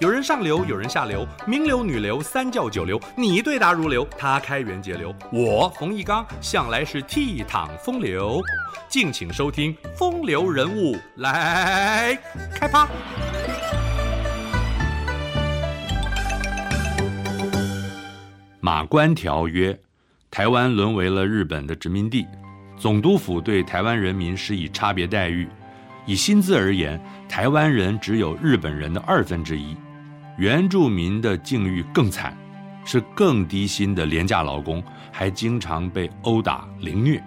有人上流，有人下流，名流、女流、三教九流，你对答如流，他开源节流，我冯一刚向来是倜傥风流。敬请收听《风流人物》来开趴。马关条约，台湾沦为了日本的殖民地，总督府对台湾人民施以差别待遇。以薪资而言，台湾人只有日本人的二分之一。原住民的境遇更惨，是更低薪的廉价劳工，还经常被殴打凌虐。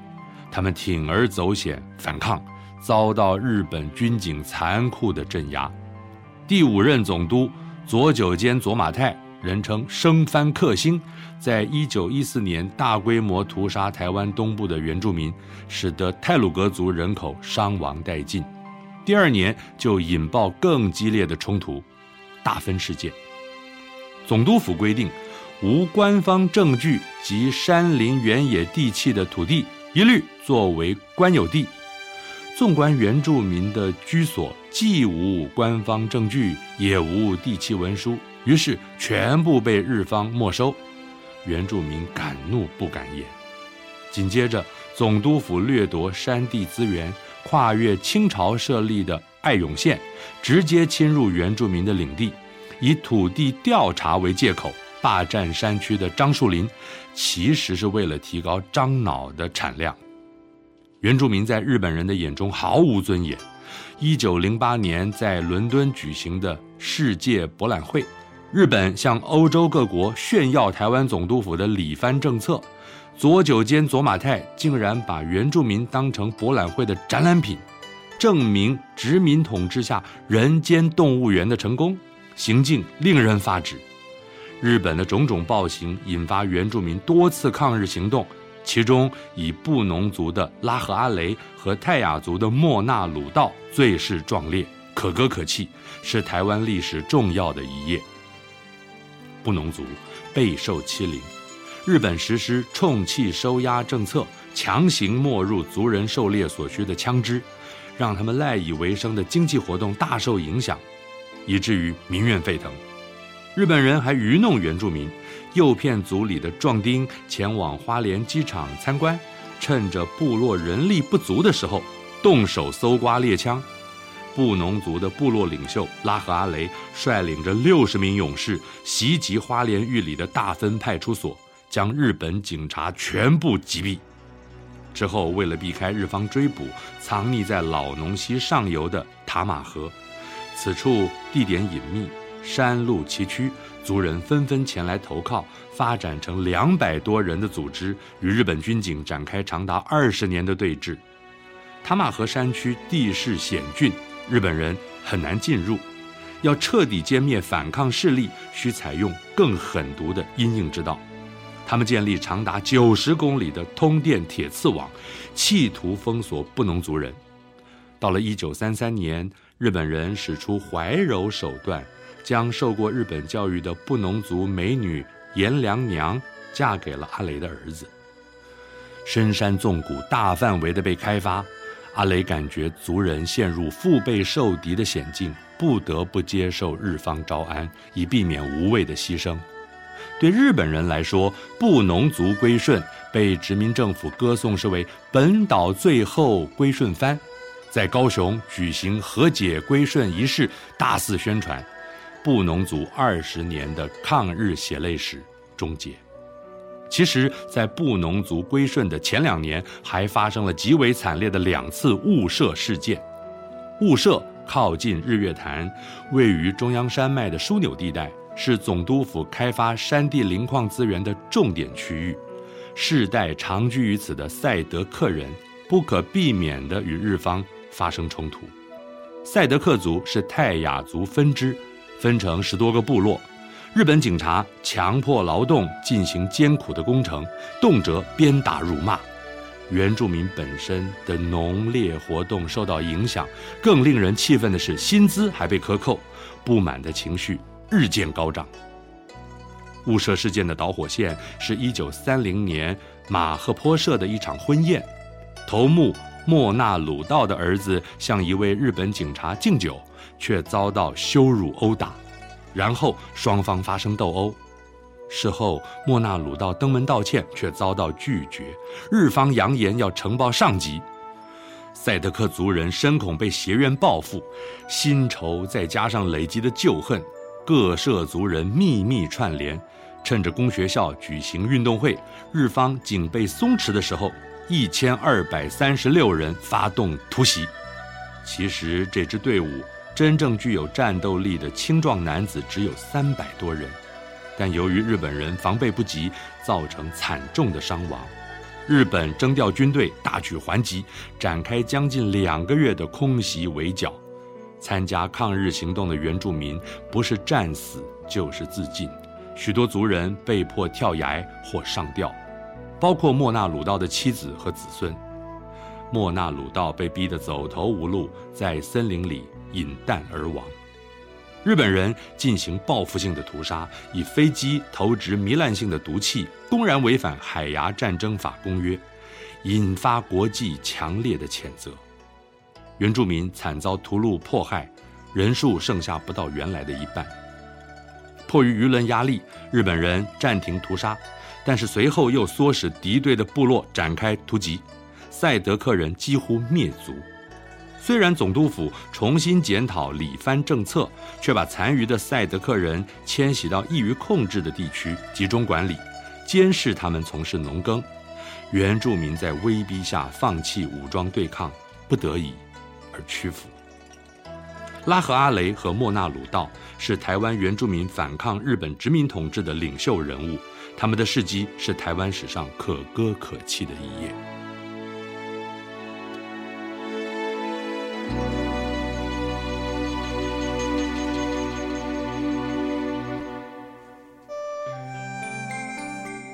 他们铤而走险反抗，遭到日本军警残酷的镇压。第五任总督佐久间左马太，人称生番克星，在一九一四年大规模屠杀台湾东部的原住民，使得泰鲁格族人口伤亡殆尽。第二年就引爆更激烈的冲突。大分事件，总督府规定，无官方证据及山林原野地契的土地，一律作为官有地。纵观原住民的居所，既无官方证据，也无地契文书，于是全部被日方没收。原住民敢怒不敢言。紧接着，总督府掠夺山地资源，跨越清朝设立的爱永县，直接侵入原住民的领地，以土地调查为借口霸占山区的樟树林，其实是为了提高樟脑的产量。原住民在日本人的眼中毫无尊严。一九零八年在伦敦举行的世界博览会，日本向欧洲各国炫耀台湾总督府的礼蕃政策，佐久间左马太竟然把原住民当成博览会的展览品。证明殖民统治下人间动物园的成功，行径令人发指。日本的种种暴行引发原住民多次抗日行动，其中以布农族的拉合阿雷和泰雅族的莫纳鲁道最是壮烈，可歌可泣，是台湾历史重要的一页。布农族备受欺凌，日本实施充气收押政策，强行没入族人狩猎所需的枪支。让他们赖以为生的经济活动大受影响，以至于民怨沸腾。日本人还愚弄原住民，诱骗族里的壮丁前往花莲机场参观，趁着部落人力不足的时候，动手搜刮猎枪。布农族的部落领袖拉合阿雷率领着六十名勇士袭击花莲玉里的大分派出所，将日本警察全部击毙。之后，为了避开日方追捕，藏匿在老农溪上游的塔马河。此处地点隐秘，山路崎岖，族人纷纷前来投靠，发展成两百多人的组织，与日本军警展开长达二十年的对峙。塔马河山区地势险峻，日本人很难进入。要彻底歼灭反抗势力，需采用更狠毒的阴影之道。他们建立长达九十公里的通电铁刺网，企图封锁布农族人。到了一九三三年，日本人使出怀柔手段，将受过日本教育的布农族美女颜良娘嫁给了阿雷的儿子。深山纵谷大范围的被开发，阿雷感觉族人陷入腹背受敌的险境，不得不接受日方招安，以避免无谓的牺牲。对日本人来说，布农族归顺被殖民政府歌颂是为本岛最后归顺番，在高雄举行和解归顺仪式，大肆宣传，布农族二十年的抗日血泪史终结。其实，在布农族归顺的前两年，还发生了极为惨烈的两次雾社事件。雾社靠近日月潭，位于中央山脉的枢纽地带。是总督府开发山地磷矿资源的重点区域，世代长居于此的赛德克人不可避免地与日方发生冲突。赛德克族是泰雅族分支，分成十多个部落。日本警察强迫劳动进行艰苦的工程，动辄鞭打辱骂。原住民本身的农猎活动受到影响，更令人气愤的是，薪资还被克扣，不满的情绪。日渐高涨。雾社事件的导火线是一九三零年马赫坡社的一场婚宴，头目莫纳鲁道的儿子向一位日本警察敬酒，却遭到羞辱殴打。然后双方发生斗殴。事后，莫那鲁道登门道歉，却遭到拒绝。日方扬言要呈报上级。赛德克族人深恐被协约报复，新仇再加上累积的旧恨，各涉族人秘密串联，趁着公学校举行运动会，日方警备松弛的时候，一千二百三十六人发动突袭。其实这支队伍真正具有战斗力的青壮男子只有三百多人。但由于日本人防备不及，造成惨重的伤亡。日本征调军队，大举还击，展开将近两个月的空袭围剿。参加抗日行动的原住民不是战死就是自尽，许多族人被迫跳崖或上吊，包括莫那鲁道的妻子和子孙。莫那鲁道被逼得走投无路，在森林里饮弹而亡。日本人进行报复性的屠杀，以飞机投掷糜烂性的毒气，公然违反《海牙战争法公约》，引发国际强烈的谴责。原住民惨遭屠戮迫害，人数剩下不到原来的一半。迫于舆论压力，日本人暂停屠杀，但是随后又唆使敌对的部落展开突击，赛德克人几乎灭族。虽然总督府重新检讨理蕃政策，却把残余的赛德克人迁徙到易于控制的地区集中管理，监视他们从事农耕。原住民在威逼下放弃武装对抗，不得已而屈服。拉合阿雷和莫纳鲁道是台湾原住民反抗日本殖民统治的领袖人物，他们的事迹是台湾史上可歌可泣的一页。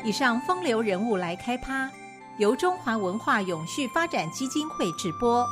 以上风流人物来开趴，由中华文化永续发展基金会直播。